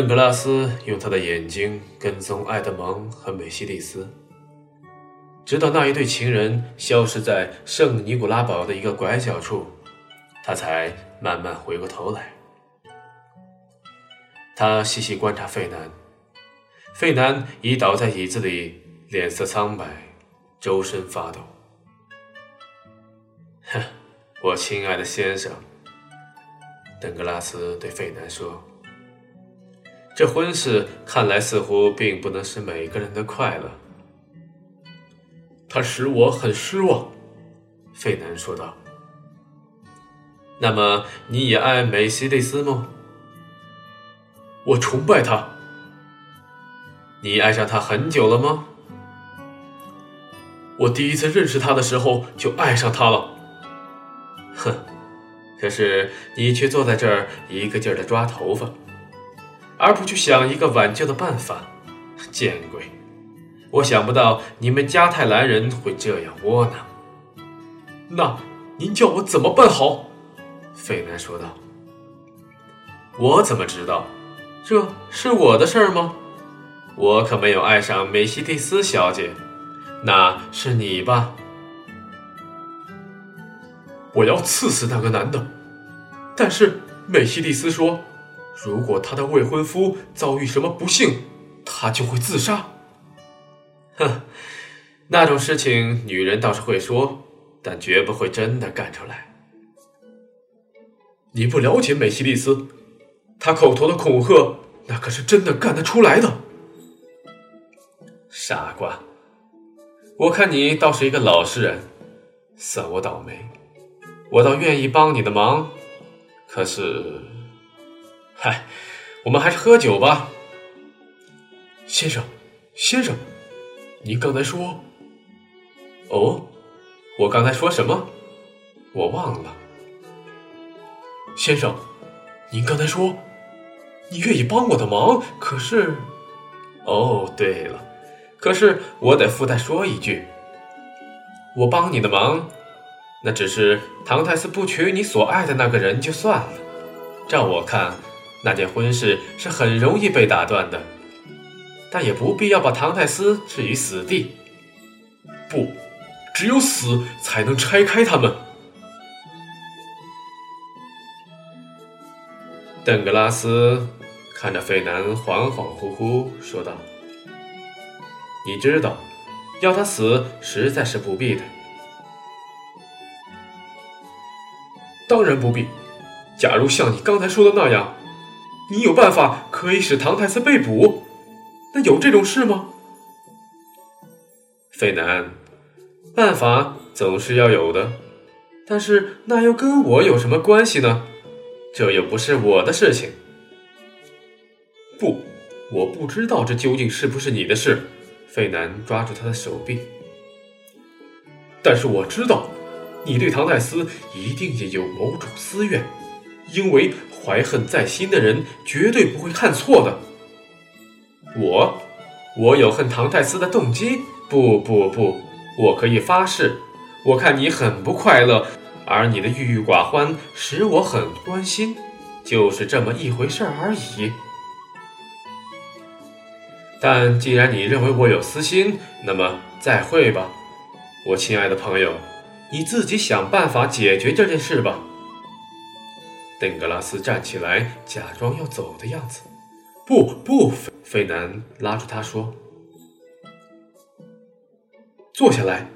邓格拉斯用他的眼睛跟踪埃德蒙和美西蒂斯，直到那一对情人消失在圣尼古拉堡的一个拐角处，他才慢慢回过头来。他细细观察费南，费南已倒在椅子里，脸色苍白，周身发抖。哼，我亲爱的先生，邓格拉斯对费南说。这婚事看来似乎并不能使每个人的快乐，它使我很失望。”费南说道。“那么你也爱美西蒂斯吗？”“我崇拜她。”“你爱上她很久了吗？”“我第一次认识她的时候就爱上她了。”“哼，可是你却坐在这儿一个劲儿的抓头发。”而不去想一个挽救的办法，见鬼！我想不到你们加泰兰人会这样窝囊。那您叫我怎么办好？费南说道。我怎么知道？这是我的事儿吗？我可没有爱上美西蒂斯小姐，那是你吧？我要刺死那个男的，但是美西蒂斯说。如果他的未婚夫遭遇什么不幸，他就会自杀。哼，那种事情女人倒是会说，但绝不会真的干出来。你不了解美西利斯，他口头的恐吓，那可是真的干得出来的。傻瓜，我看你倒是一个老实人，算我倒霉。我倒愿意帮你的忙，可是。嗨，我们还是喝酒吧，先生，先生，您刚才说……哦，我刚才说什么？我忘了。先生，您刚才说你愿意帮我的忙，可是……哦，对了，可是我得附带说一句，我帮你的忙，那只是唐太斯不娶你所爱的那个人就算了。照我看。那件婚事是很容易被打断的，但也不必要把唐泰斯置于死地。不，只有死才能拆开他们。邓格拉斯看着费南，恍恍惚惚说道：“你知道，要他死实在是不必的。当然不必。假如像你刚才说的那样。”你有办法可以使唐太斯被捕？那有这种事吗？费南，办法总是要有的，但是那又跟我有什么关系呢？这又不是我的事情。不，我不知道这究竟是不是你的事。费南抓住他的手臂，但是我知道，你对唐太斯一定也有某种私怨，因为。怀恨在心的人绝对不会看错的。我，我有恨唐太斯的动机。不不不，我可以发誓，我看你很不快乐，而你的郁郁寡欢使我很关心，就是这么一回事而已。但既然你认为我有私心，那么再会吧，我亲爱的朋友，你自己想办法解决这件事吧。邓格拉斯站起来，假装要走的样子。不不，费费南拉住他说：“坐下来，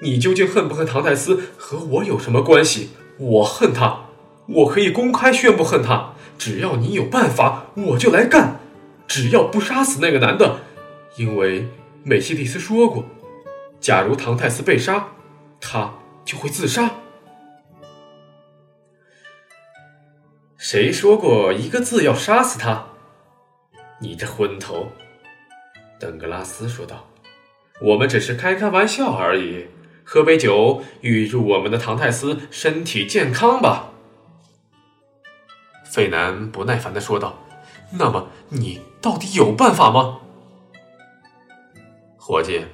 你究竟恨不恨唐泰斯？和我有什么关系？我恨他，我可以公开宣布恨他。只要你有办法，我就来干。只要不杀死那个男的，因为美西蒂斯说过，假如唐泰斯被杀，他就会自杀。”谁说过一个字要杀死他？你这昏头！邓格拉斯说道：“我们只是开开玩笑而已，喝杯酒，预祝我们的唐泰斯身体健康吧。”费南不耐烦的说道：“那么你到底有办法吗？”伙计，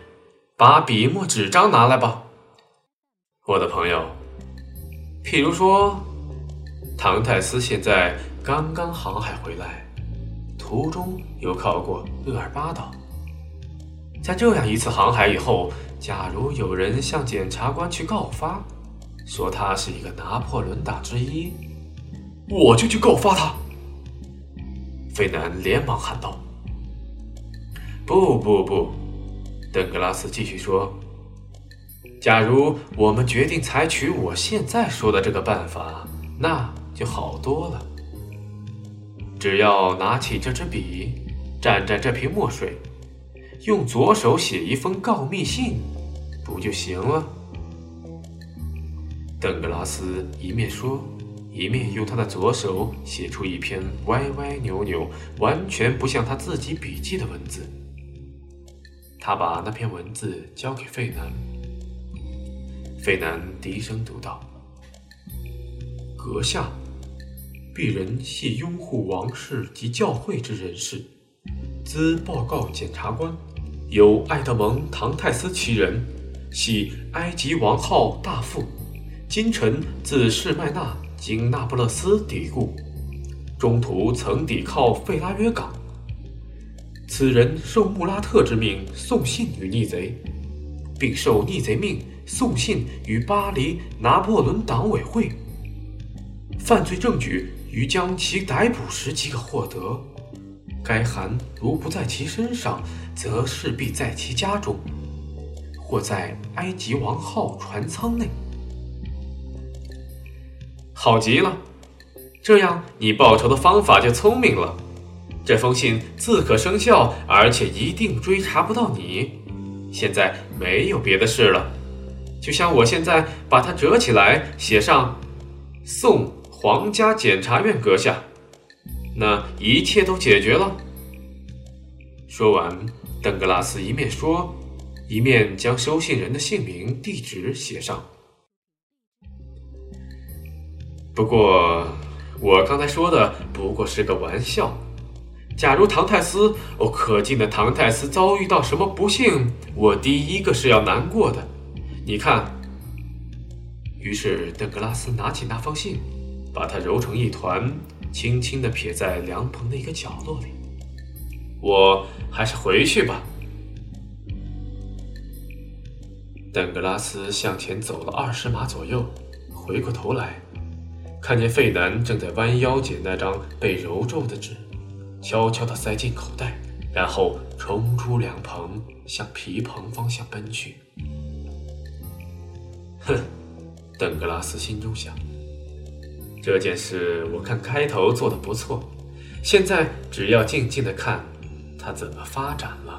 把笔墨纸张拿来吧，我的朋友。譬如说。唐泰斯现在刚刚航海回来，途中又靠过厄尔巴岛。在这样一次航海以后，假如有人向检察官去告发，说他是一个拿破仑党之一，我就去告发他。费南连忙喊道：“不不不！”邓格拉斯继续说：“假如我们决定采取我现在说的这个办法，那就好多了。只要拿起这支笔，蘸蘸这瓶墨水。”用左手写一封告密信，不就行了？邓格拉斯一面说，一面用他的左手写出一篇歪歪扭扭、完全不像他自己笔记的文字。他把那篇文字交给费南，费南低声读道：“阁下，鄙人系拥护王室及教会之人士，兹报告检察官。”有爱德蒙·唐泰斯其人，系埃及王号大副，今臣自士麦纳经那不勒斯抵固，中途曾抵靠费拉约港。此人受穆拉特之命送信与逆贼，并受逆贼命送信与巴黎拿破仑党委会。犯罪证据于将其逮捕时即可获得。该函如不在其身上，则势必在其家中，或在埃及王号船舱内。好极了，这样你报仇的方法就聪明了。这封信自可生效，而且一定追查不到你。现在没有别的事了，就像我现在把它折起来，写上“送皇家检察院阁下”。那一切都解决了。说完，邓格拉斯一面说，一面将收信人的姓名、地址写上。不过，我刚才说的不过是个玩笑。假如唐泰斯，哦，可敬的唐泰斯遭遇到什么不幸，我第一个是要难过的。你看。于是，邓格拉斯拿起那封信，把它揉成一团。轻轻地撇在凉棚的一个角落里。我还是回去吧。邓格拉斯向前走了二十码左右，回过头来，看见费南正在弯腰捡那张被揉皱的纸，悄悄地塞进口袋，然后冲出凉棚，向皮棚方向奔去。哼，邓格拉斯心中想。这件事我看开头做的不错，现在只要静静的看它怎么发展了。